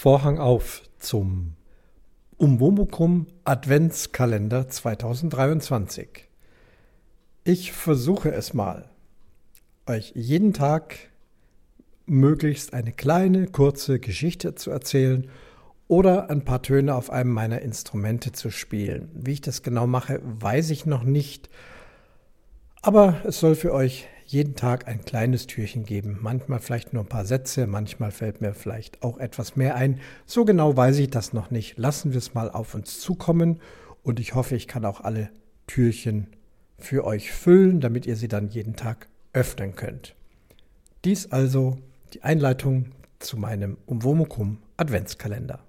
Vorhang auf zum Umwomukum Adventskalender 2023. Ich versuche es mal, euch jeden Tag möglichst eine kleine, kurze Geschichte zu erzählen oder ein paar Töne auf einem meiner Instrumente zu spielen. Wie ich das genau mache, weiß ich noch nicht. Aber es soll für euch jeden Tag ein kleines Türchen geben. Manchmal vielleicht nur ein paar Sätze, manchmal fällt mir vielleicht auch etwas mehr ein. So genau weiß ich das noch nicht. Lassen wir es mal auf uns zukommen und ich hoffe, ich kann auch alle Türchen für euch füllen, damit ihr sie dann jeden Tag öffnen könnt. Dies also die Einleitung zu meinem Umwomukum Adventskalender.